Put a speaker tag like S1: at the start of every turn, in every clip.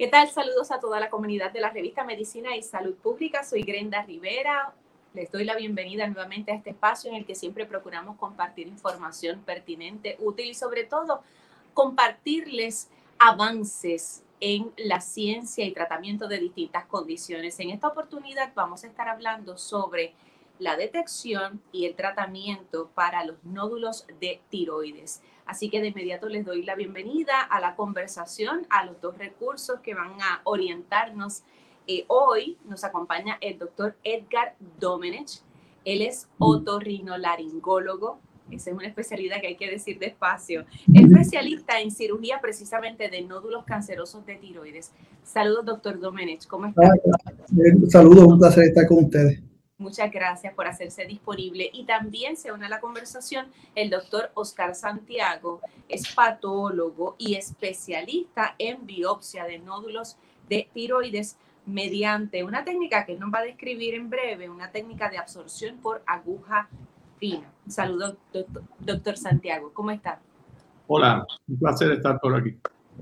S1: ¿Qué tal? Saludos a toda la comunidad de la revista Medicina y Salud Pública. Soy Grenda Rivera. Les doy la bienvenida nuevamente a este espacio en el que siempre procuramos compartir información pertinente, útil y sobre todo compartirles avances en la ciencia y tratamiento de distintas condiciones. En esta oportunidad vamos a estar hablando sobre la detección y el tratamiento para los nódulos de tiroides. Así que de inmediato les doy la bienvenida a la conversación, a los dos recursos que van a orientarnos. Eh, hoy nos acompaña el doctor Edgar Domenech. Él es otorrinolaringólogo. Esa es una especialidad que hay que decir despacio. Especialista en cirugía precisamente de nódulos cancerosos de tiroides. Saludos, doctor Domenech. ¿Cómo está?
S2: Saludos, un placer estar con ustedes.
S1: Muchas gracias por hacerse disponible. Y también se une a la conversación el doctor Oscar Santiago, es patólogo y especialista en biopsia de nódulos de tiroides mediante una técnica que nos va a describir en breve, una técnica de absorción por aguja fina. Saludos, doctor, Santiago. ¿Cómo está?
S3: Hola, un placer estar por aquí.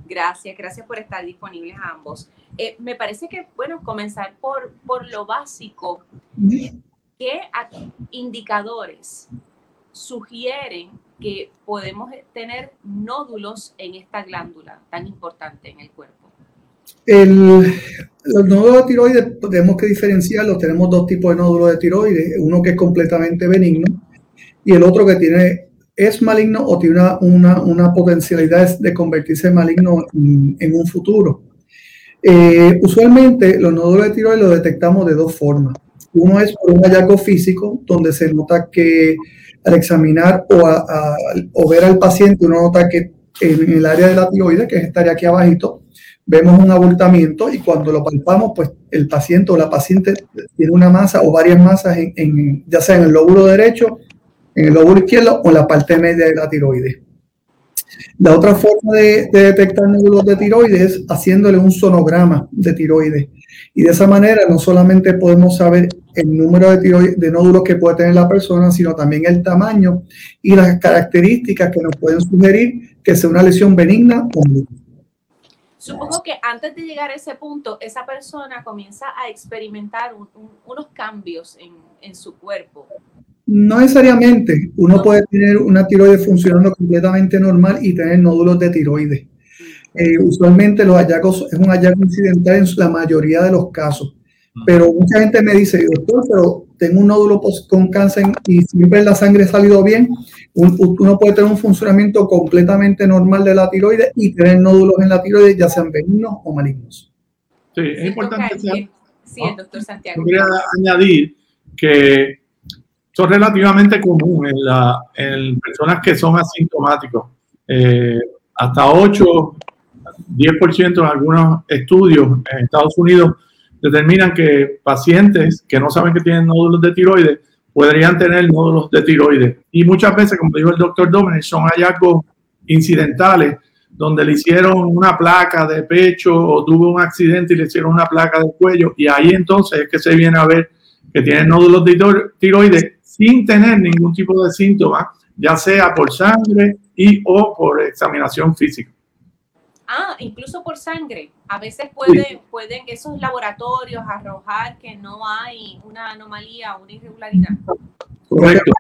S1: Gracias, gracias por estar disponibles ambos. Eh, me parece que, bueno, comenzar por, por lo básico. ¿Qué indicadores sugieren que podemos tener nódulos en esta glándula tan importante en el cuerpo?
S2: los nódulos de tiroides tenemos que diferenciarlos. Tenemos dos tipos de nódulos de tiroides, uno que es completamente benigno y el otro que tiene es maligno o tiene una, una, potencialidad de convertirse en maligno en, un futuro. Eh, usualmente los nódulos de tiroides los detectamos de dos formas. Uno es por un hallazgo físico, donde se nota que al examinar o, o ver al paciente, uno nota que en el área de la tiroides, que es esta área aquí abajito, vemos un abultamiento y cuando lo palpamos, pues el paciente o la paciente tiene una masa o varias masas, en ya sea en el lóbulo derecho en el lóbulo izquierdo o en la parte media de la tiroides. La otra forma de, detectar nódulos de tiroides es haciéndole un sonograma de tiroides. Y de esa manera no solamente podemos saber el número de, de nódulos que puede tener la persona, sino también el tamaño y las características que nos pueden sugerir que sea una lesión benigna o no.
S1: Supongo que antes de llegar a ese punto, esa persona comienza a experimentar unos cambios en, en su cuerpo.
S2: No necesariamente. Uno puede tener una tiroides funcionando completamente normal y tener nódulos de tiroides. Eh, usualmente los hallazgos es un hallazgo incidental en la mayoría de los casos. Pero mucha gente me dice, doctor, pero tengo un nódulo con cáncer y siempre la sangre ha salido bien. uno puede tener un funcionamiento completamente normal de la tiroides y tener nódulos en la tiroides, ya sean benignos o malignos.
S3: Sí, es importante. sí, doctor Santiago. Quería añadir que son relativamente comunes en, personas que son asintomáticos. Eh, hasta 8, 10% en algunos estudios en Estados Unidos determinan que pacientes que no saben que tienen nódulos de tiroides podrían tener nódulos de tiroides. Y muchas veces, como dijo el doctor Domenech, son hallazgos incidentales donde le hicieron una placa de pecho o tuvo un accidente y le hicieron una placa de cuello y ahí entonces es que se viene a ver que tienen nódulos de tiroides sin tener ningún tipo de síntoma, ya sea por sangre y o por examinación física.
S1: Ah, incluso por sangre. A veces pueden, pueden esos laboratorios arrojar que no hay una anomalía o una irregularidad.
S2: Correcto.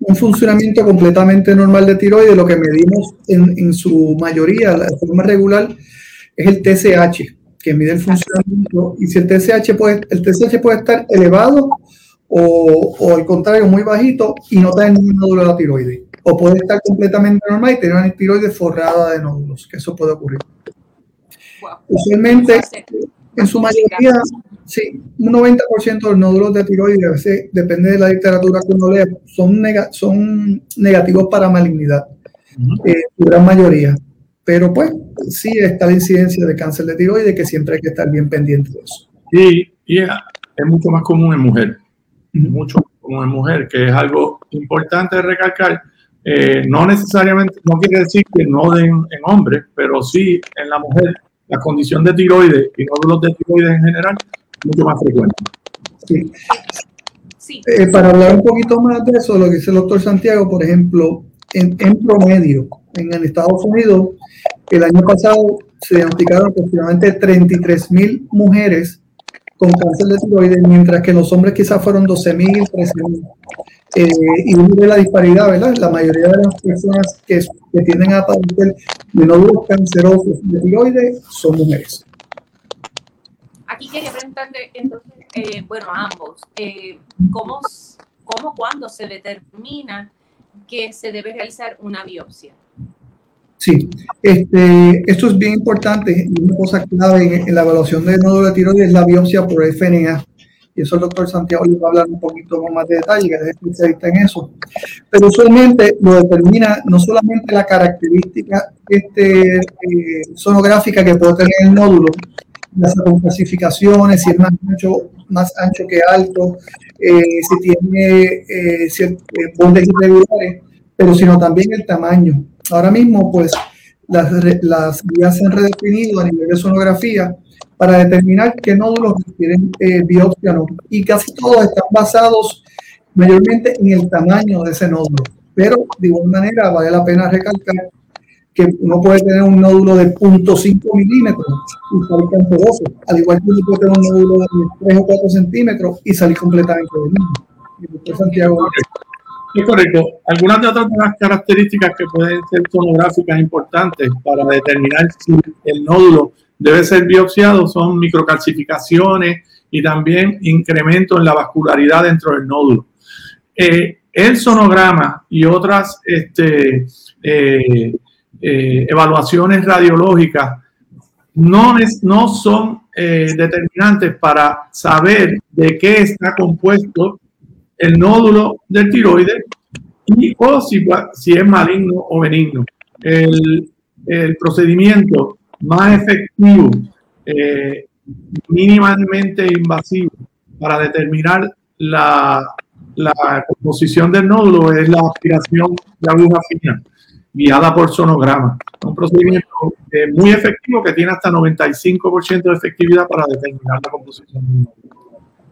S2: Un funcionamiento completamente normal de tiroides, lo que medimos en, en su mayoría, la forma regular, es el TSH, que mide el funcionamiento. Y si el TSH puede, el TSH puede estar elevado o, o al contrario, muy bajito y no tener ningún nódulo de la tiroides. O puede estar completamente normal y tener una tiroides forrada de nódulos, que eso puede ocurrir. Usualmente, en su mayoría, sí, un 90% de los nódulos de tiroides, a veces depende de la literatura que uno lea, son, son negativos para malignidad, uh gran mayoría. Pero pues sí está la incidencia de cáncer de tiroides que siempre hay que estar bien pendiente de eso.
S3: Y, y es mucho más común en mujer, mucho más común en mujer, que es algo importante de recalcar. Eh, no necesariamente, no quiere decir que no den en hombres, pero sí en la mujer la condición de tiroides y nódulos de tiroides en general mucho más frecuente.
S2: Sí. Eh, para hablar un poquito más de eso, lo que dice el doctor Santiago, por ejemplo, en, en promedio, en Estados Unidos, el año pasado se diagnosticaron aproximadamente 33 mil mujeres con cáncer de tiroides, mientras que los hombres quizás fueron 12 mil, 13 mil. Eh, y uno ve la disparidad, ¿verdad? La mayoría de las personas que, que tienden a padecer de nódulos cancerosos de tiroides son mujeres.
S1: Aquí quería preguntarle, entonces, eh, bueno, ambos, eh, ¿cómo, ¿cómo, cuándo se determina que se debe realizar una biopsia?
S2: Sí, este, esto es bien importante una cosa clave en, la evaluación de nódulo de tiroides es la biopsia por FNA. Y eso el doctor Santiago le va a hablar un poquito más de detalle, que es especialista en eso. Pero usualmente lo determina no solamente la característica este, eh, sonográfica que puede tener el nódulo, las clasificaciones, si es más ancho, más ancho que alto, eh, si tiene eh, eh, irregulares, pero sino también el tamaño. Ahora mismo, pues, las, las guías se han redefinido a nivel de sonografía para determinar qué nódulos requieren eh, biopsia no. Y casi todos están basados mayormente en el tamaño de ese nódulo. Pero de igual manera vale la pena recalcar que uno puede tener un nódulo de 0.5 milímetros y salir canceroso, al igual que uno puede tener un nódulo de 3 o 4 centímetros y salir completamente de
S3: Santiago. Es correcto. Algunas de otras características que pueden ser sonográficas importantes para determinar si el nódulo debe ser biopsiado son microcalcificaciones y también incremento en la vascularidad dentro del nódulo. Eh, el sonograma y otras este, eh, eh, evaluaciones radiológicas no, no son determinantes para saber de qué está compuesto el nódulo del tiroides y o si, es maligno o benigno. El, procedimiento más efectivo, eh, mínimamente invasivo para determinar la, la composición del nódulo es la aspiración de aguja fina guiada por sonograma. Un procedimiento eh, muy efectivo que tiene hasta 95% de efectividad para determinar la composición.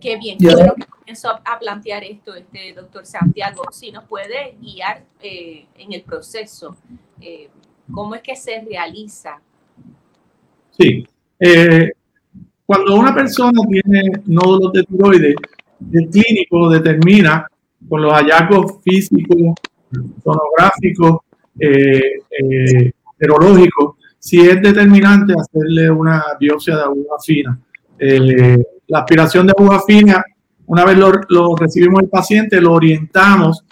S1: Qué bien, yo creo que comienzo a plantear esto, este doctor Santiago, si nos puede guiar eh, en el proceso, eh, cómo es que se realiza.
S3: Sí, cuando una persona tiene nódulos de tiroides, el clínico determina con los hallazgos físicos, sonográficos eh, eh, serológico, si es determinante hacerle una biopsia de aguja fina. Eh, la aspiración de aguja fina, una vez lo, recibimos el paciente, lo orientamos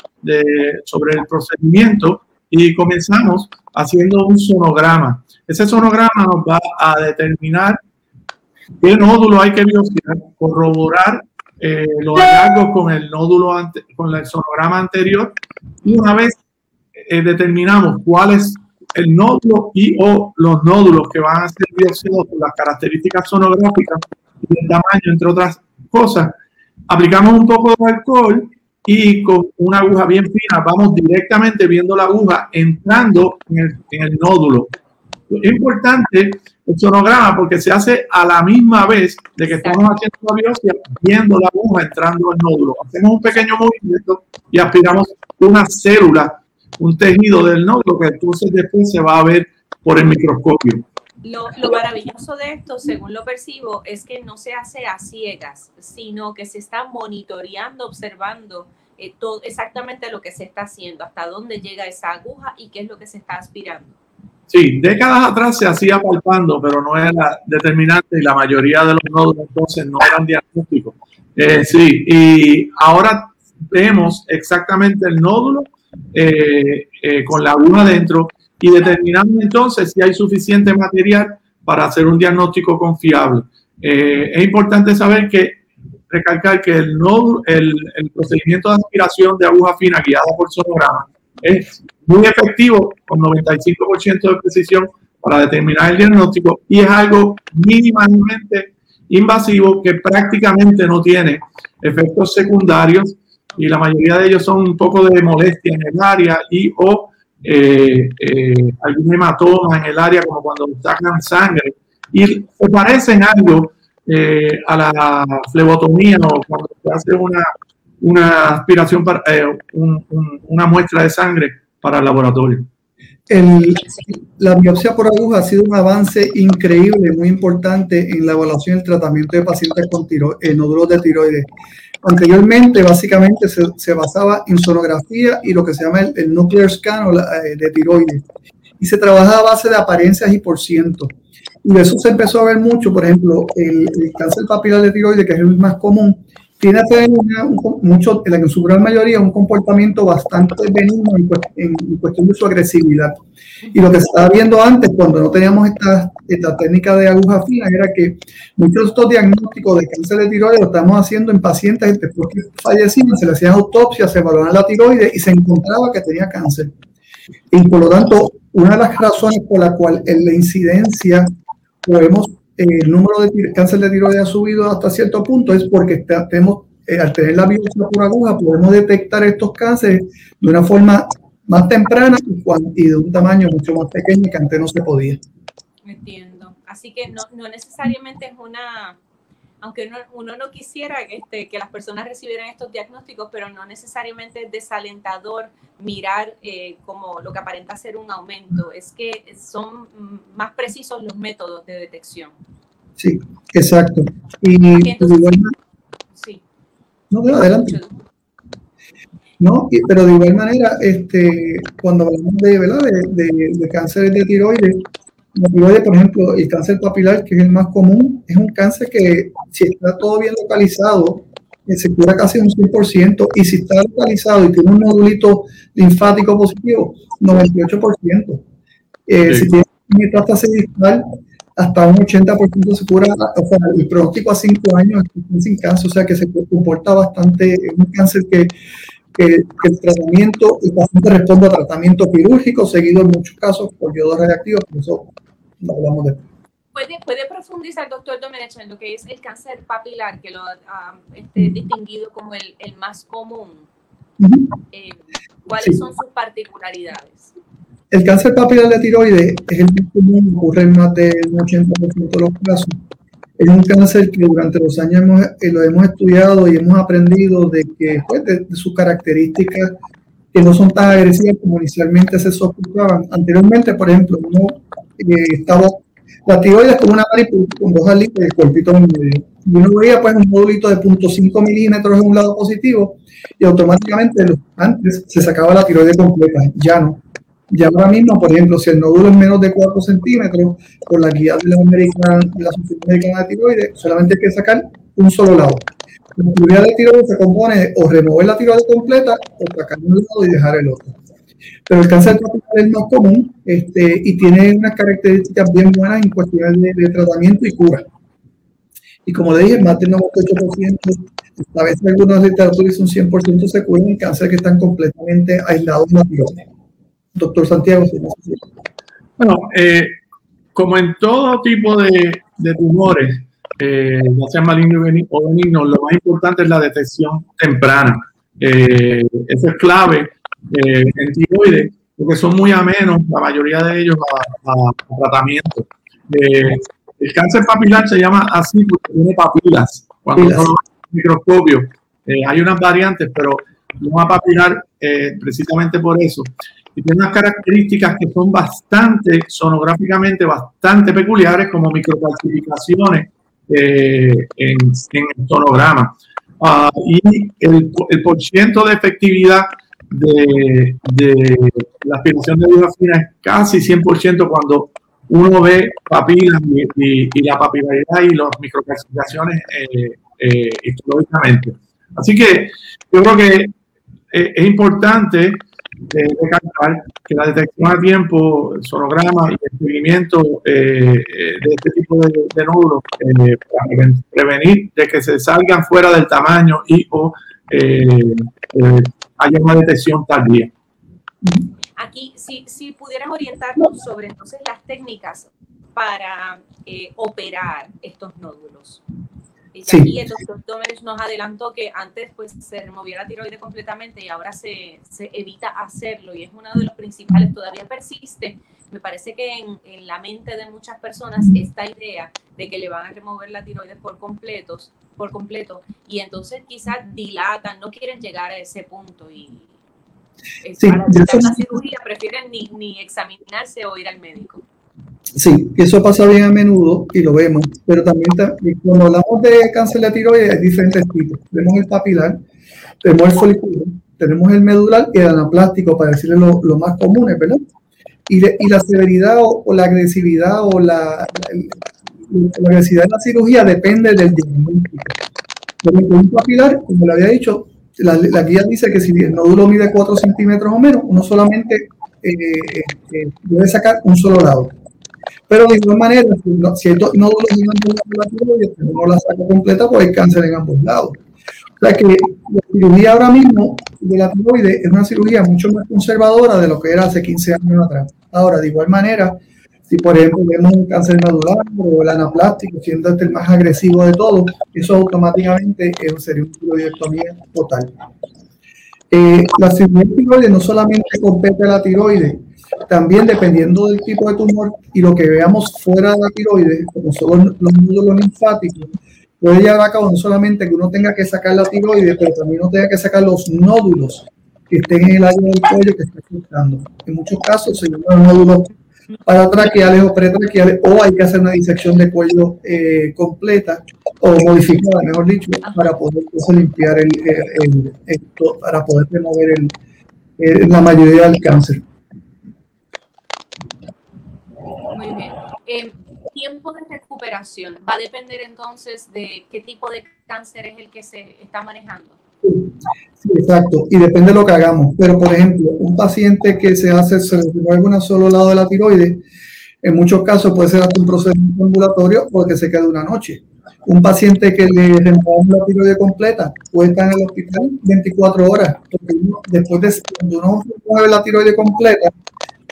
S3: sobre el procedimiento y comenzamos haciendo un sonograma. Ese sonograma nos va a determinar qué nódulo hay que biopsiar, corroborar eh, los hallazgos con el nódulo, con el sonograma anterior y una vez eh, determinamos cuál es el nódulo y o los nódulos que van a ser biopsiados por las características sonográficas el tamaño, entre otras cosas, aplicamos un poco de alcohol y con una aguja bien fina vamos directamente viendo la aguja entrando en el, en el nódulo. Es importante el sonograma porque se hace a la misma vez de que estamos haciendo la biopsia, viendo la aguja entrando al nódulo. Hacemos un pequeño movimiento y aspiramos una célula un tejido del nódulo que entonces después se va a ver por el microscopio.
S1: Lo, lo, maravilloso de esto, según lo percibo, es que no se hace a ciegas, sino que se está monitoreando, observando eh, exactamente lo que se está haciendo, hasta dónde llega esa aguja y qué es lo que se está aspirando.
S3: Sí, décadas atrás se hacía palpando, pero no era determinante y la mayoría de los nódulos entonces no eran diagnósticos. Eh, sí, y ahora vemos exactamente el nódulo eh, con la aguja adentro y determinando entonces si hay suficiente material para hacer un diagnóstico confiable. Eh, es importante saber que, recalcar que el, el, el, procedimiento de aspiración de aguja fina guiada por sonograma es muy efectivo, con 95% de precisión, para determinar el diagnóstico y es algo mínimamente invasivo que prácticamente no tiene efectos secundarios y la mayoría de ellos son un poco de molestia en el área y o eh, eh, algún hematoma en el área como cuando sacan sangre y se parecen algo eh, a la flebotomía o cuando se hace una, una aspiración para una muestra de sangre para el laboratorio.
S2: El, la biopsia por aguja ha sido un avance increíble, muy importante en la evaluación y el tratamiento de pacientes con tiro, nódulos de tiroides. Anteriormente, básicamente, se, se, basaba en sonografía y lo que se llama el, nuclear scan o eh, de tiroides. Y se trabajaba a base de apariencias y por ciento. Y de eso se empezó a ver mucho, por ejemplo, el, el cáncer papilar de tiroides, que es el más común, tiene una, mucho, en su gran mayoría un comportamiento bastante benigno en, cuestión de su agresividad. Y lo que estaba viendo antes, cuando no teníamos esta, esta técnica de aguja fina, era que muchos de estos diagnósticos de cáncer de tiroides lo estamos haciendo en pacientes después que fallecían, se le hacían autopsias, se evaluaban la tiroides y se encontraba que tenía cáncer. Y por lo tanto, una de las razones por la cual en la incidencia podemos el número de cáncer de tiroides ha subido hasta cierto punto es porque tenemos, eh, al tener la biopsia por aguja podemos detectar estos cánceres de una forma más temprana y, de un tamaño mucho más pequeño que antes no se podía.
S1: Entiendo. Así que no, no necesariamente es una aunque uno, no quisiera este, que las personas recibieran estos diagnósticos, pero no necesariamente es desalentador mirar eh, como lo que aparenta ser un aumento, es que son más precisos los métodos de detección.
S2: Sí, exacto. Y igual, sí. No, adelante. No, pero de igual manera, este, cuando hablamos de, ¿verdad? de, de, de cánceres de tiroides, por ejemplo, el cáncer papilar, que es el más común, es un cáncer que si está todo bien localizado, se cura casi un 100%, y si está localizado y tiene un nodulito linfático positivo, 98%. Eh, Si tiene metástasis distal, hasta un 80% se cura, o sea, el pronóstico a 5 años es sin cáncer, o sea que se comporta bastante, es un cáncer que, que, el tratamiento, el paciente responde a tratamiento quirúrgico, seguido en muchos casos por yodo radiactivo, por eso
S1: ¿Puede, ¿Puede, profundizar, doctor Domenech, en lo que es el cáncer papilar, que lo ha este, distinguido como el, el más común? Eh, ¿Cuáles son sus particularidades?
S2: El cáncer papilar de tiroides es el más común, ocurre en más del 80% de los casos. Es un cáncer que durante los años hemos, eh, lo hemos estudiado y hemos aprendido de que pues, de sus características que no son tan agresivas como inicialmente se sospechaban. Anteriormente, por ejemplo, uno eh, estaba, la tiroides como una mariposa con dos alitas y el cuerpito en medio. Y uno veía pues un módulito de 0.5 milímetros en un lado positivo y automáticamente antes se sacaba la tiroides completa, ya no. Ya ahora mismo, por ejemplo, si el nódulo es menos de 4 centímetros, por la guía de la, American, de la Americana de Tiroides, solamente hay que sacar un solo lado. La cirugía de tiroides se compone de o remover la tiroides completa o sacar un lado y dejar el otro. Pero el cáncer papilar es más común este, y tiene unas características bien buenas en cuestiones de, tratamiento y cura. Y como le dije, más del 98%, a veces algunas literaturas son 100% se curan en cáncer que están completamente aislados de la tiroides. Doctor Santiago, si
S3: Bueno, eh, como en todo tipo de, de tumores, eh, ya sea maligno o benigno, lo más importante es la detección temprana. Eh, eso es clave eh, en tiroides, porque son muy amenos, la mayoría de ellos, a, tratamiento. El cáncer papilar se llama así porque tiene papilas. Cuando uno microscopio, hay unas variantes, pero no a papilar precisamente por eso. Y tiene unas características que son bastante, sonográficamente bastante peculiares, como microcalcificaciones eh, en, el sonograma. Ah, y el, el porciento de efectividad de, de la aspiración de fina es casi 100% cuando uno ve papilas y, la papilaridad y las microcalcificaciones eh, eh, histológicamente. Así que yo creo que eh, es importante de recalcar que la detección a tiempo, sonograma y el seguimiento eh, eh, de este tipo de, nódulos eh, para prevenir de que se salgan fuera del tamaño y o haya una detección tardía.
S1: Aquí, si, si pudieras orientarnos sobre entonces las técnicas para eh, operar estos nódulos. Y aquí el doctor Domers nos adelantó que antes pues se removía la tiroides completamente y ahora se, se, evita hacerlo y es uno de los principales, todavía persiste. Me parece que en, en, la mente de muchas personas esta idea de que le van a remover la tiroides por completos, por completo y entonces quizás dilatan, no quieren llegar a ese punto y sí, para la cirugía prefieren ni, ni examinarse o ir al médico.
S2: Sí, eso pasa bien a menudo y lo vemos, pero también cuando hablamos de cáncer de tiroides hay diferentes tipos. Tenemos el papilar, tenemos el folicular, tenemos el medular y el anaplástico, para decirle lo, lo más comunes, ¿verdad? Y, y la severidad o, la agresividad o la, la, agresividad de la cirugía depende del diagnóstico. Por un papilar, como le había dicho, la, la, guía dice que si el nódulo mide 4 centímetros o menos, uno solamente eh, eh, debe sacar un solo lado. Pero de igual manera, si nódulos en ambos lados de la tiroides, uno la saca completa, pues hay cáncer en ambos lados. O sea que la cirugía ahora mismo de la tiroides es una cirugía mucho más conservadora de lo que era hace 15 años atrás. Ahora, de igual manera, si por ejemplo vemos un cáncer nodular o el anaplástico, siendo este el más agresivo de todos, eso automáticamente sería una tiroidectomía total. Eh, la cirugía de tiroides no solamente compete a la tiroides, también dependiendo del tipo de tumor y lo que veamos fuera de la tiroides, como son los, nódulos linfáticos, puede llevar a cabo no solamente que uno tenga que sacar la tiroides, pero también uno tenga que sacar los nódulos que estén en el área del cuello que está afectando. En muchos casos se llaman nódulos paratraqueales o pretraqueales, o hay que hacer una disección de cuello eh, completa o modificada, mejor dicho, para poder limpiar el, el, para poder remover el, la mayoría del cáncer.
S1: Eh, tiempo de recuperación va a depender entonces de qué tipo de cáncer es el que se está manejando.
S2: Exacto. Y depende de lo que hagamos. Pero, por ejemplo, un paciente que se hace, se un solo lado de la tiroides, en muchos casos puede ser hasta un procedimiento ambulatorio porque se queda una noche. Un paciente que le removemos la tiroides completa puede estar en el hospital 24 horas. Después de cuando uno remueve la tiroides completa,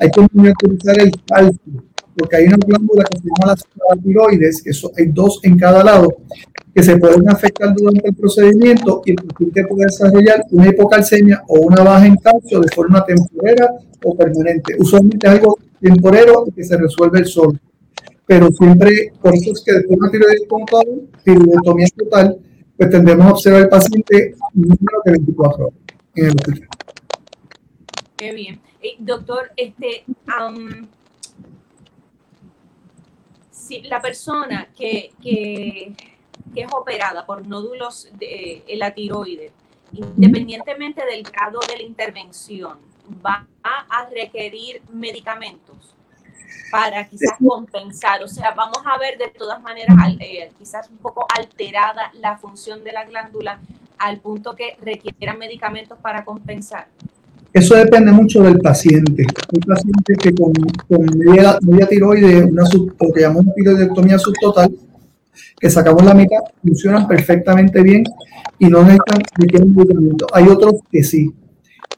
S2: hay que utilizar el cálculo porque hay una glándula que se llama la tiroides, que hay dos en cada lado, que se pueden afectar durante el procedimiento y el paciente puede desarrollar una hipocalcemia o una baja en calcio de forma temporera o permanente. Usualmente es algo temporero que se resuelve el sol. Pero siempre, por eso es que después de una tiroides total, tiroidectomía total, pues tendremos a observar al paciente número de 24 horas en el hospital.
S1: Qué bien. Eh, doctor, este, si la persona que, que, es operada por nódulos de, la tiroides, independientemente del grado de la intervención, va a requerir medicamentos para quizás compensar. O sea, vamos a ver de todas maneras eh, quizás un poco alterada la función de la glándula al punto que requieran medicamentos para compensar.
S2: Eso depende mucho del paciente. Un paciente que con, media, tiroides, una sub, lo que llamamos tiroidectomía subtotal, que sacamos la mitad, funcionan perfectamente bien y no necesitan medicamento. Hay otros que sí.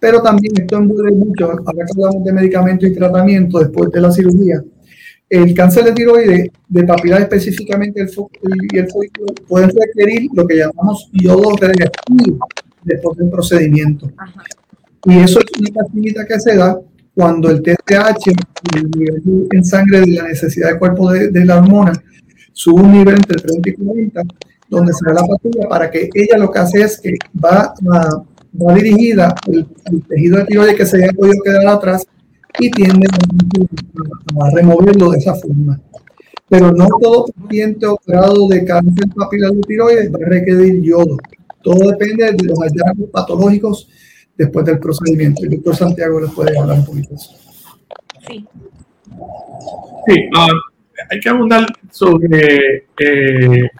S2: Pero también esto envuelve mucho, ahora que hablamos de medicamento y tratamiento después de la cirugía, el cáncer de tiroides, de papilar específicamente el, y el folículo, pueden requerir lo que llamamos yodo después del procedimiento. Y eso es una pastillita que se da cuando el TSH, el nivel en sangre de la necesidad del cuerpo de, la hormona, sube un nivel entre 30 y 40, donde se da la pastilla para que ella lo que hace es que va, va dirigida al, tejido de tiroides que se haya podido quedar atrás y tiende a, removerlo de esa forma. Pero no todo paciente operado de cáncer papilar de tiroides va a requerir yodo. Todo depende de los hallazgos patológicos después del procedimiento. El doctor Santiago les puede hablar un poquito de eso.
S1: Sí.
S3: Sí, ah, hay que abundar sobre eh,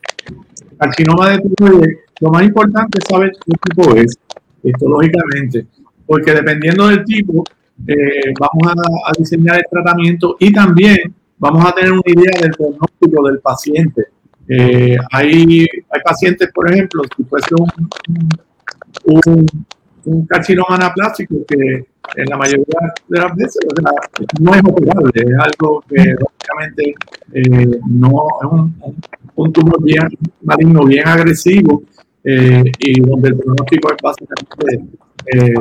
S3: carcinoma de tiroides. Lo más importante es saber qué tipo es, histológicamente, porque dependiendo del tipo, eh, vamos a, diseñar el tratamiento y también vamos a tener una idea del pronóstico del paciente. Eh, hay, hay pacientes, por ejemplo, si fuese un, un, un carcinoma anaplástico que en la mayoría de las veces no es operable, es algo que básicamente eh, no es un, un, tumor bien maligno, bien agresivo eh, y donde el pronóstico es básicamente eh,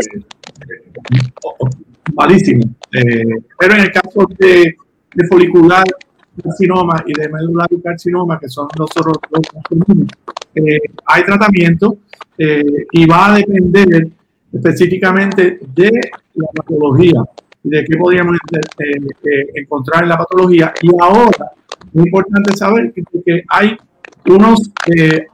S3: malísimo. pero en el caso de, de folicular carcinoma y de medular carcinoma, que son los otros dos comunes, hay tratamiento y va a depender específicamente de la patología y de qué podríamos eh, eh, encontrar en la patología. Y ahora es importante saber que, hay unos, eh,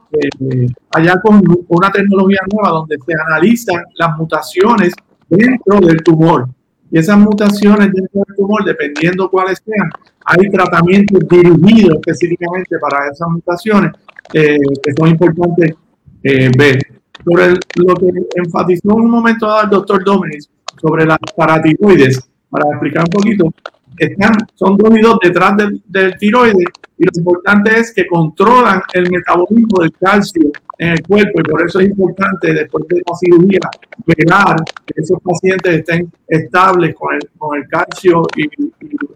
S3: allá con una tecnología nueva donde se analizan las mutaciones dentro del tumor. Y esas mutaciones dentro del tumor, dependiendo cuáles sean, hay tratamientos dirigidos específicamente para esas mutaciones que son importantes ver sobre lo que enfatizó en un momento dado el doctor Domenis sobre las paratiroides, para explicar un poquito, están, son dos y dos detrás del, del tiroides y lo importante es que controlan el metabolismo del calcio en el cuerpo y por eso es importante después de la cirugía velar que esos pacientes estén estables con el, con el calcio y,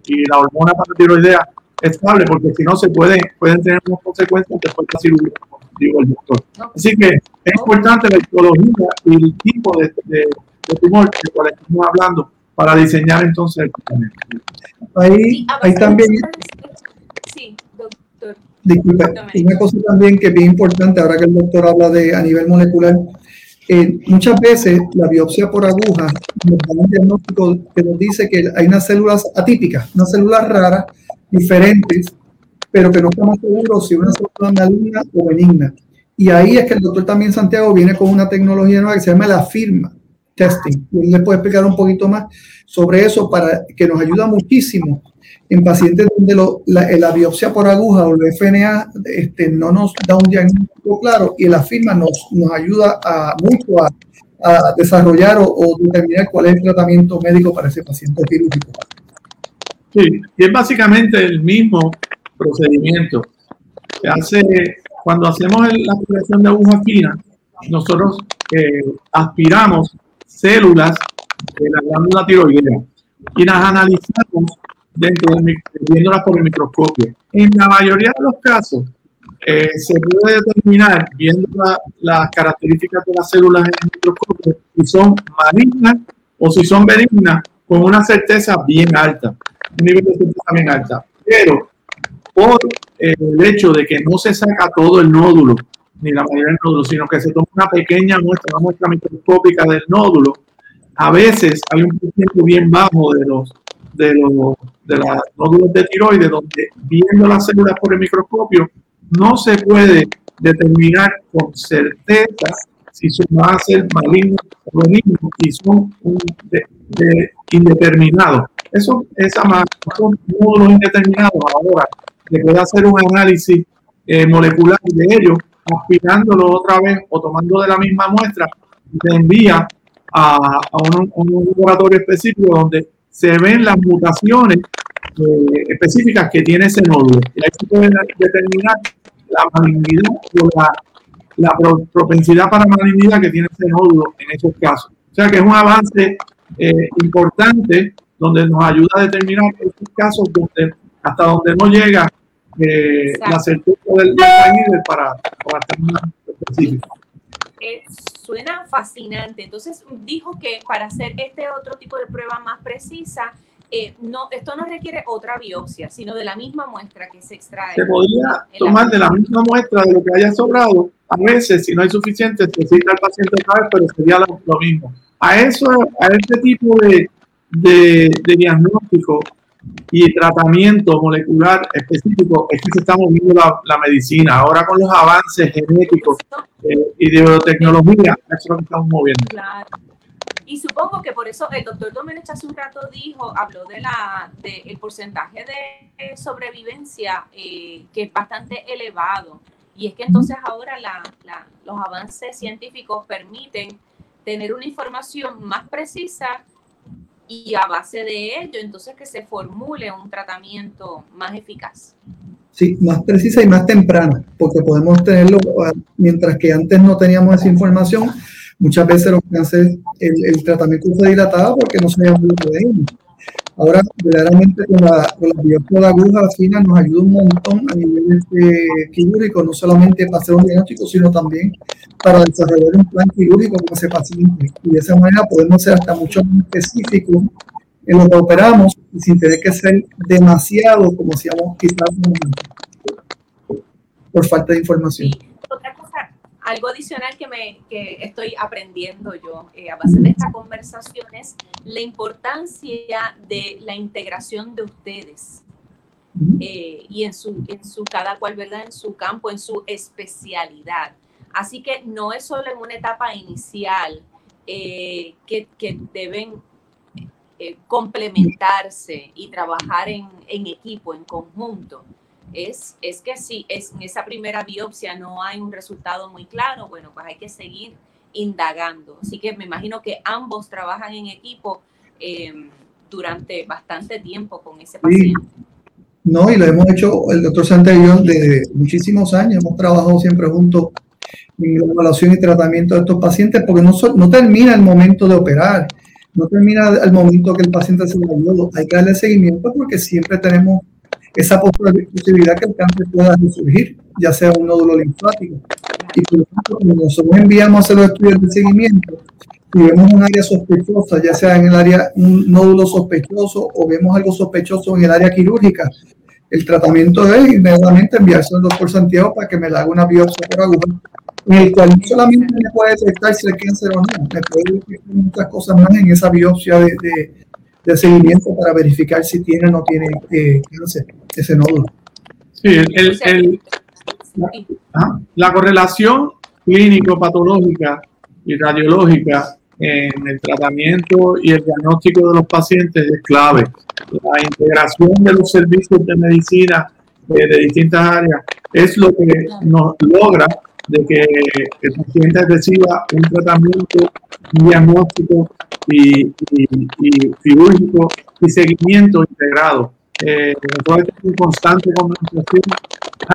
S3: y, la hormona paratiroidea estable porque si no se pueden, pueden tener unas consecuencias después de la cirugía digo el doctor. Así que es importante la histología y el tipo de, de, tumor del cual estamos hablando para diseñar entonces el tratamiento.
S2: Ahí, ahí también. Sí, doctor. Disculpe, una cosa también que es bien importante, ahora que el doctor habla de a nivel molecular, eh, muchas veces la biopsia por aguja nos da un diagnóstico que nos dice que hay unas células atípicas, unas células raras, diferentes, pero que no estamos seguros si una célula maligna o benigna. Y ahí es que el doctor también Santiago viene con una tecnología nueva que se llama la firma testing. Y él le puede explicar un poquito más sobre eso para que nos ayuda muchísimo en pacientes donde la, biopsia por aguja o el FNA este, no nos da un diagnóstico claro y la firma nos, nos ayuda a, mucho a, a desarrollar o, o, determinar cuál es el tratamiento médico para ese paciente quirúrgico.
S3: Sí, y es básicamente el mismo procedimiento. Hace, cuando hacemos la aspiración de aguja fina, nosotros eh, aspiramos células de la glándula tiroidea y las analizamos viéndolas por el microscopio. En la mayoría de los casos, eh, se puede determinar, viendo las características de las células en el microscopio, si son malignas o si son benignas, con una certeza bien alta, un nivel de certeza bien alta. Pero por el hecho de que no se saca todo el nódulo, ni la mayoría del nódulo, sino que se toma una pequeña muestra, una muestra microscópica del nódulo, a veces hay un porcentaje bien bajo de los de los de las nódulos de tiroides donde viendo las células por el microscopio no se puede determinar con certeza si son, van a ser malignos o benignos y son un, de, indeterminados. Eso, esa son nódulos indeterminados ahora se puede hacer un análisis eh, molecular de ellos, aspirándolo otra vez o tomando de la misma muestra, se envía a, un, laboratorio específico donde se ven las mutaciones eh, específicas que tiene ese nódulo. Y ahí se puede determinar la malignidad o la, la propensidad para malignidad que tiene ese nódulo en esos casos. O sea que es un avance eh, importante donde nos ayuda a determinar estos casos donde hasta donde no llega eh, la certeza del, del para, para estar más específico.
S1: Eh, suena fascinante. Entonces dijo que para hacer este otro tipo de prueba más precisa, eh, no, esto no requiere otra biopsia, sino de la misma muestra que se extrae.
S3: Se podría tomar de la misma muestra de lo que haya sobrado. A veces, si no hay suficiente, necesita el paciente otra vez, pero sería lo, lo mismo. A eso, a este tipo de, de, de diagnóstico, y tratamiento molecular específico es que se está moviendo la, medicina. Ahora con los avances genéticos eh, y de biotecnología, eso es lo que estamos moviendo.
S1: Claro. Y supongo que por eso el doctor Domenech hace un rato dijo, habló de la de el porcentaje de sobrevivencia eh, que es bastante elevado. Y es que entonces ahora la, la, los avances científicos permiten tener una información más precisa y a base de ello, entonces que se formule un tratamiento más eficaz.
S2: Sí, más precisa y más temprana, porque podemos tenerlo, ah, mientras que antes no teníamos esa información, Muchas veces los cánceres, el, tratamiento se dilataba porque no había de ellos. Ahora, verdaderamente con la, con la de aguja fina nos ayuda un montón a nivel este, quirúrgico, no solamente para hacer un diagnóstico, sino también para desarrollar un plan quirúrgico con ese paciente. Y de esa manera podemos ser hasta mucho más específicos en lo que operamos sin tener que ser demasiado como hacíamos quizás por falta de información.
S1: Algo adicional que, me, que estoy aprendiendo yo eh, a base de estas conversaciones, la importancia de la integración de ustedes. Eh, y en su, en su cada cual, ¿verdad? En su campo, en su especialidad. Así que no es solo en una etapa inicial eh, que, que, deben complementarse y trabajar en, en, equipo, en conjunto, es, es que si es, en esa primera biopsia no hay un resultado muy claro, bueno, pues hay que seguir indagando. Así que me imagino que ambos trabajan en equipo em, durante bastante tiempo con ese paciente.
S2: No, y lo hemos hecho el doctor Santello de muchísimos años, hemos trabajado siempre juntos en la evaluación y tratamiento de estos pacientes porque no, no termina el momento de operar no termina al momento que el paciente se ayuda. Hay que darle seguimiento porque siempre tenemos esa posibilidad que el cáncer pueda resurgir, ya sea un nódulo linfático. Y por ejemplo, cuando nosotros enviamos a hacer los estudios de seguimiento y vemos un área sospechosa, ya sea en el área, un nódulo sospechoso o vemos algo sospechoso en el área quirúrgica, el tratamiento es inmediatamente enviarse al doctor Santiago para que me le haga una biopsia por aguja en el cual no solamente me puede detectar si el cáncer o no, me puede detectar muchas cosas más en esa biopsia de, de, seguimiento para verificar si tiene o no tiene eh, cáncer, ese nódulo.
S3: Sí, el, el, la, la correlación clínico-patológica y radiológica en el tratamiento y el diagnóstico de los pacientes es clave. La integración de los servicios de medicina eh, de distintas áreas es lo que nos logra de que el paciente reciba un tratamiento, diagnóstico y, y, quirúrgico y seguimiento integrado. Eh, nosotros en constante comunicación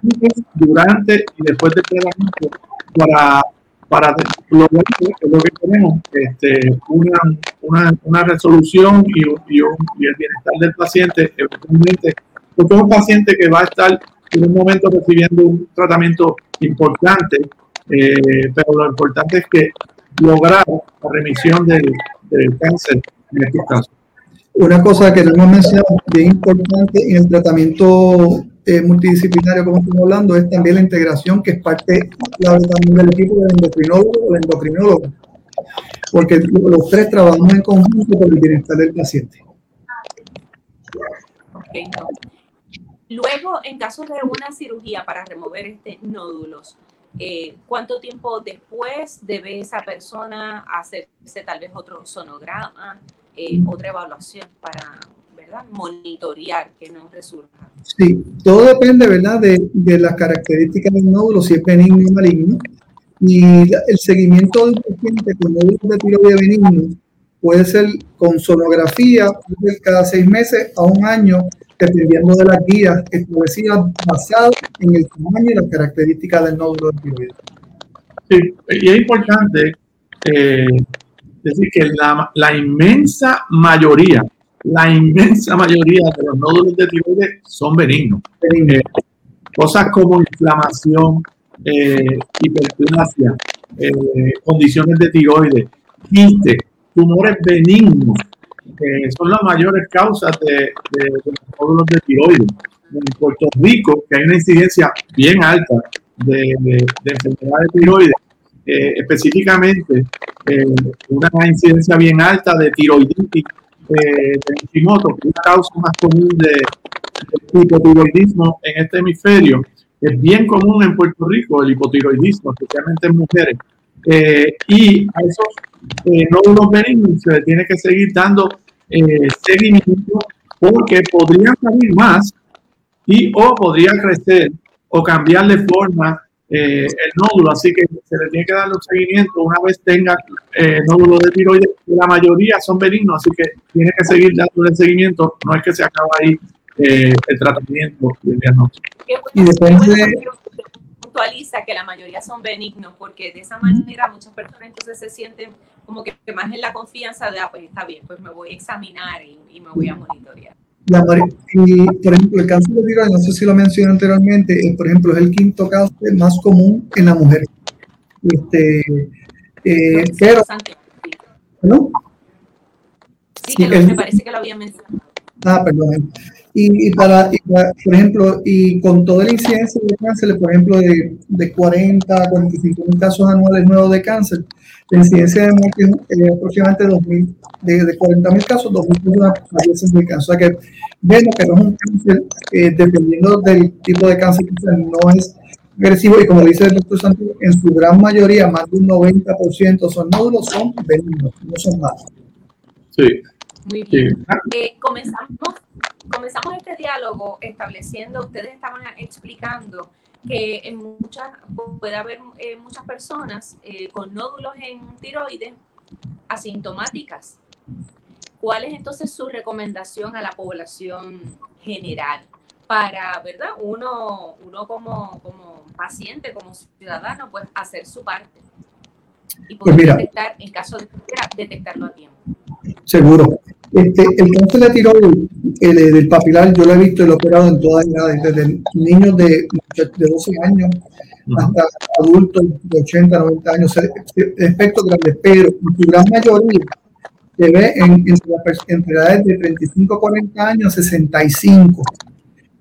S3: antes, durante y después del tratamiento para, para lograr lo que tenemos, este, una, una, una resolución y, y, y, el bienestar del paciente, eventualmente, porque es un paciente que va a estar en un momento recibiendo un tratamiento importante, eh, pero lo importante es que lograr la remisión del, cáncer en este caso.
S2: Una cosa que no hemos mencionado bien importante en el tratamiento eh, multidisciplinario, como estamos hablando, es también la integración, que es parte clave también del equipo del endocrinólogo o el endocrinólogo, porque los tres trabajamos en conjunto por el bienestar del paciente.
S1: Luego, en caso de una cirugía para remover este nódulos, eh, ¿cuánto tiempo después debe esa persona hacerse tal vez otro sonograma, eh, otra evaluación para ¿verdad? monitorear que no resurja?
S2: Sí, todo depende ¿verdad? De, de las características del nódulo, si es benigno o maligno. Y el seguimiento del paciente con nódulos de tiroides benigno puede ser con sonografía cada seis meses a un año dependiendo de las guías establecidas basadas en el tamaño y las características del nódulo de tiroides.
S3: Sí, y es importante eh, decir que la, la, inmensa mayoría, la inmensa mayoría de los nódulos de tiroides son benignos. Eh, cosas como inflamación, eh, hiperplasia, eh, condiciones de tiroides, quiste, tumores benignos, que son las mayores causas de, de, los nódulos de tiroides. En Puerto Rico, que hay una incidencia bien alta de, de enfermedades de tiroides, eh, específicamente eh, una incidencia bien alta de tiroiditis eh, de Hashimoto, que es la causa más común de, de, hipotiroidismo en este hemisferio. Es bien común en Puerto Rico el hipotiroidismo, especialmente en mujeres. Eh, y a esos eh, nódulos benignos se le tiene que seguir dando eh, seguimiento porque podrían salir más y o podría crecer o cambiar de forma eh, el nódulo, así que se le tiene que dar un seguimiento una vez tenga eh, nódulos de tiroides. La mayoría son benignos, así que tiene que seguir dándole seguimiento. No es que se acaba ahí eh, el tratamiento y el diagnóstico.
S2: Y depende,
S1: que la mayoría son benignos, porque de esa manera muchas personas entonces se sienten como que, más en la confianza de, ah, pues está bien, pues me voy a examinar y, me voy a monitorear.
S2: y, por ejemplo, el cáncer de tiroides, no sé si lo mencioné anteriormente, eh, por ejemplo, es el quinto cáncer más común en la mujer. Este, eh, pero,
S1: ¿no? Sí, que me parece que lo había mencionado.
S2: Ah, perdón. Y, para, por ejemplo, y con toda la incidencia de cáncer, por ejemplo, de, de 40 a 45 mil casos anuales nuevos de cáncer, la incidencia de muerte es aproximadamente 2.000, de, de 40 mil casos, 2.000 personas fallecen de cáncer. O sea que vemos que no es un cáncer, eh, dependiendo del tipo de cáncer que no es agresivo y como dice el doctor Santos, en su gran mayoría, más de un 90% son nódulos, son benignos, no son más.
S1: Sí. Muy bien. Eh, comenzamos, comenzamos este diálogo estableciendo, ustedes estaban explicando que en muchas, puede haber eh, muchas personas eh, con nódulos en tiroides asintomáticas. ¿Cuál es entonces su recomendación a la población general para, verdad, uno, uno como, como paciente, como ciudadano, pues hacer su parte y pues poder detectar, en caso de detectarlo a tiempo?
S2: Seguro. Este, el cáncer de tiroides el, del papilar, yo lo he visto y lo he operado en todas edades, desde niños de, de 12 años hasta adultos de 80, 90 años, el espectro grande, pero en su gran mayoría se ve en, entre, edades de 35, 40 años, 65.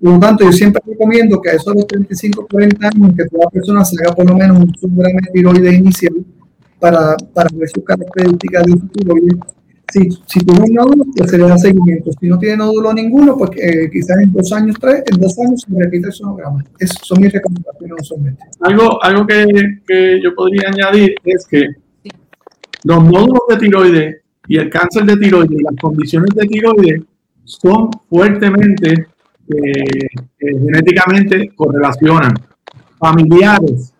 S2: Por lo tanto, yo siempre recomiendo que a esos 35, 40 años, que toda persona se haga por lo menos un subgrama de tiroides inicial para, para ver sus características de tiroides si, si tiene un nódulo, pues se le da seguimiento. Si no tiene nódulo ninguno, pues eh, quizás en dos años, tres, en dos años se repite el sonograma. Esas son mis recomendaciones usualmente.
S3: Algo, algo que, que, yo podría añadir es que los nódulos de tiroides y el cáncer de tiroides y las condiciones de tiroides son fuertemente eh, eh, genéticamente correlacionan. Familiares,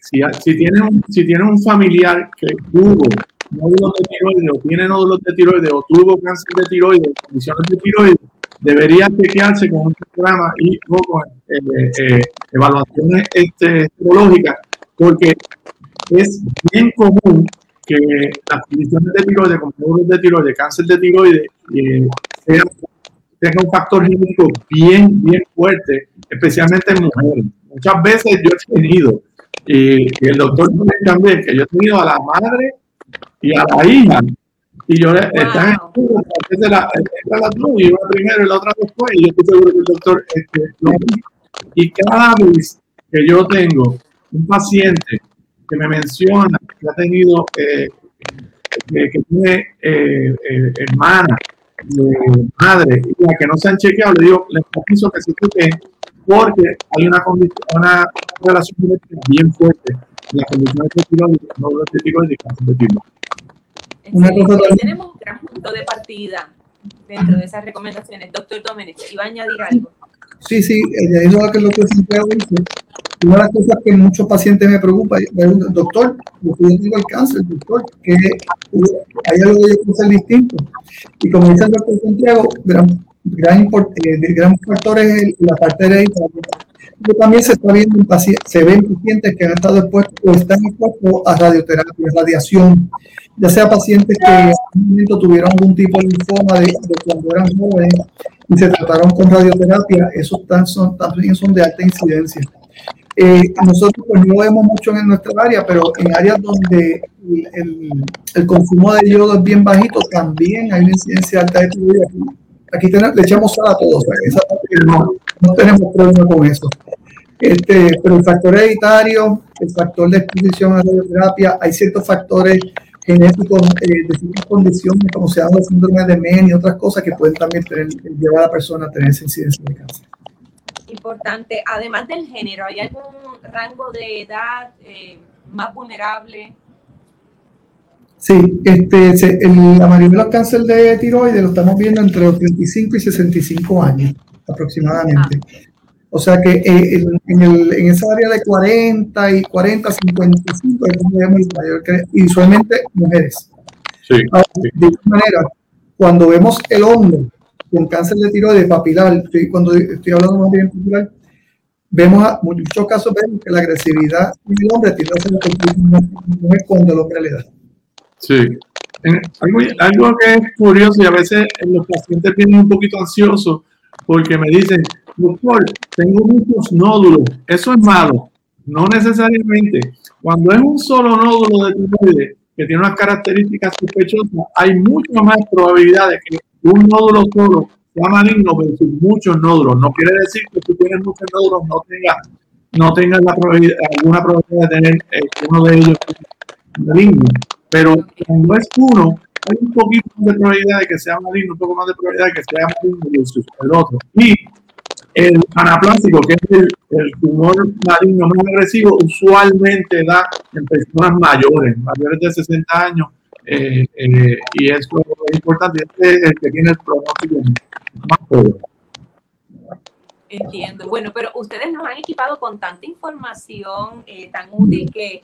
S3: si, si, tienen si tienen un familiar que tuvo nódulos de tiroides o tiene nódulos de tiroides o tuvo cáncer de tiroides, condiciones de tiroides, debería chequearse con un programa y con eh, eh, evaluaciones este, porque es bien común que las condiciones de tiroides, como nódulos de tiroides, cáncer de tiroides, eh, tengan un factor genético bien, bien fuerte, especialmente en mujeres. Muchas veces yo he tenido, y, el doctor también, que yo he tenido a la madre y a la hija. Y yo wow. están en la, la, la y una primero y la otra después, y yo estoy seguro que el doctor este, lo Y cada vez que yo tengo un paciente que me menciona que ha tenido, eh, que, que, tiene eh, eh, hermana, madre, y que no se han chequeado, le digo, les pido que se chequeen porque hay una, una relación bien fuerte en las condiciones de tiroides, no los de tiroides y cáncer de tiroides.
S1: Una cosa tenemos un gran punto de partida dentro de esas recomendaciones. Doctor Domenech, ¿iba a añadir algo?
S2: Sí, sí, añadiendo a que el doctor Santiago dice, una de las cosas que muchos pacientes me preocupa, doctor, yo tengo el cáncer, doctor, que hay algo que yo hacer distinto. Y como dice el doctor Santiago, gran, gran, eh, gran factor es la parte hereditaria también se está viendo se ven pacientes que han estado expuestos o están expuestos a radioterapia, radiación, ya sea pacientes que en algún momento tuvieron algún tipo de linfoma de, cuando eran jóvenes y se trataron con radioterapia, esos son, también son de alta incidencia. Eh, nosotros pues no vemos mucho en nuestra área, pero en áreas donde el, el, consumo de yodo es bien bajito, también hay una incidencia alta de tiroides. Aquí, le echamos sal a todos, esa parte no, no tenemos problema con eso. Este, pero el factor hereditario, el factor de exposición a la radioterapia, hay ciertos factores genéticos eh, de ciertas condiciones, como se llama el síndrome de Men y otras cosas que pueden también llevar a la persona a tener esa incidencia de cáncer.
S1: Importante, además del género, ¿hay algún rango de edad eh, más vulnerable?
S2: Sí, este, la mayoría de los cánceres de tiroides lo estamos viendo entre los 35 y 65 años aproximadamente. Ah. O sea que eh, en, el, en, esa área de 40 y 40, 55 es donde vemos mayor y usualmente mujeres. Sí, De igual manera, cuando vemos el hombre con cáncer de tiroides papilar, cuando estoy hablando más bien papilar, vemos a, muchos casos vemos que la agresividad del hombre tiene a ser no es cuando el hombre le da.
S3: Sí. Algo, que es curioso y a veces los pacientes vienen un poquito ansiosos porque me dicen, doctor, tengo muchos nódulos, eso es malo. No necesariamente. Cuando es un solo nódulo de tiroides que tiene unas características sospechosas, hay mucho más probabilidad de que un nódulo solo sea maligno versus muchos nódulos. No quiere decir que si tienes muchos nódulos no tengas no tenga la probabilidad, alguna probabilidad de tener eh, uno de ellos maligno. Pero cuando es uno, hay un poquito más de probabilidad de que sea maligno, un poco más de probabilidad de que sea maligno el otro. Y el anaplásico, que es el, tumor maligno más agresivo, usualmente da en personas mayores, mayores de 60 años, eh, eh, y eso es importante, este es el que tiene el pronóstico más pobre.
S1: Entiendo. Bueno, pero ustedes nos han equipado con tanta información eh, tan útil que,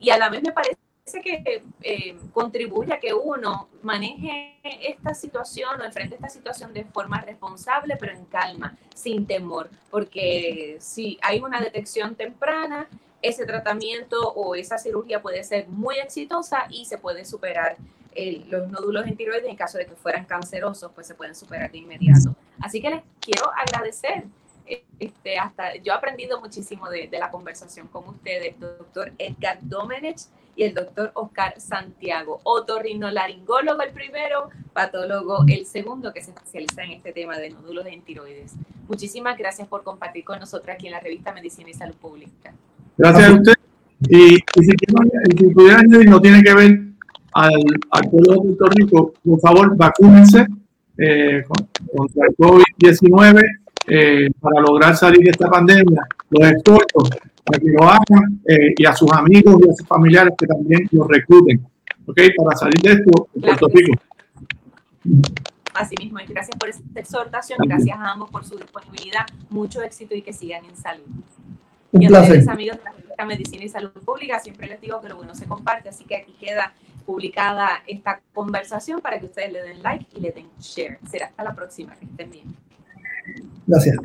S1: y a la vez me parece que eh, contribuye a que uno maneje esta situación o enfrente esta situación de forma responsable, pero en calma, sin temor, porque si hay una detección temprana, ese tratamiento o esa cirugía puede ser muy exitosa y se puede superar los nódulos en tiroides en caso de que fueran cancerosos, pues se pueden superar de inmediato. Así que les quiero agradecer este, hasta yo he aprendido muchísimo de, de, la conversación con ustedes, doctor Edgar Domenech y el doctor Oscar Santiago, otorrinolaringólogo el primero, patólogo el segundo, que se especializa en este tema de nódulos en tiroides. Muchísimas gracias por compartir con nosotros aquí en la revista Medicina y Salud Pública.
S3: Gracias a usted. Y, si, si pudiera añadir, no tiene que ver al, al pueblo de Puerto Rico, por favor, vacúnense eh, contra el COVID-19 eh, para lograr salir de esta pandemia. Los exhorto a que lo hagan eh, y a sus amigos y a sus familiares que también los recluten, ¿ok? Para salir de esto en Puerto Rico.
S1: Así mismo, gracias por esta exhortación, gracias a ambos por su disponibilidad, mucho éxito y que sigan en salud.
S2: Un y a ustedes,
S1: amigos de la Medicina y Salud Pública, siempre les digo que lo bueno se comparte, así que aquí queda publicada esta conversación para que ustedes le den like y le den share. Será hasta la próxima, que estén bien.
S2: Gracias.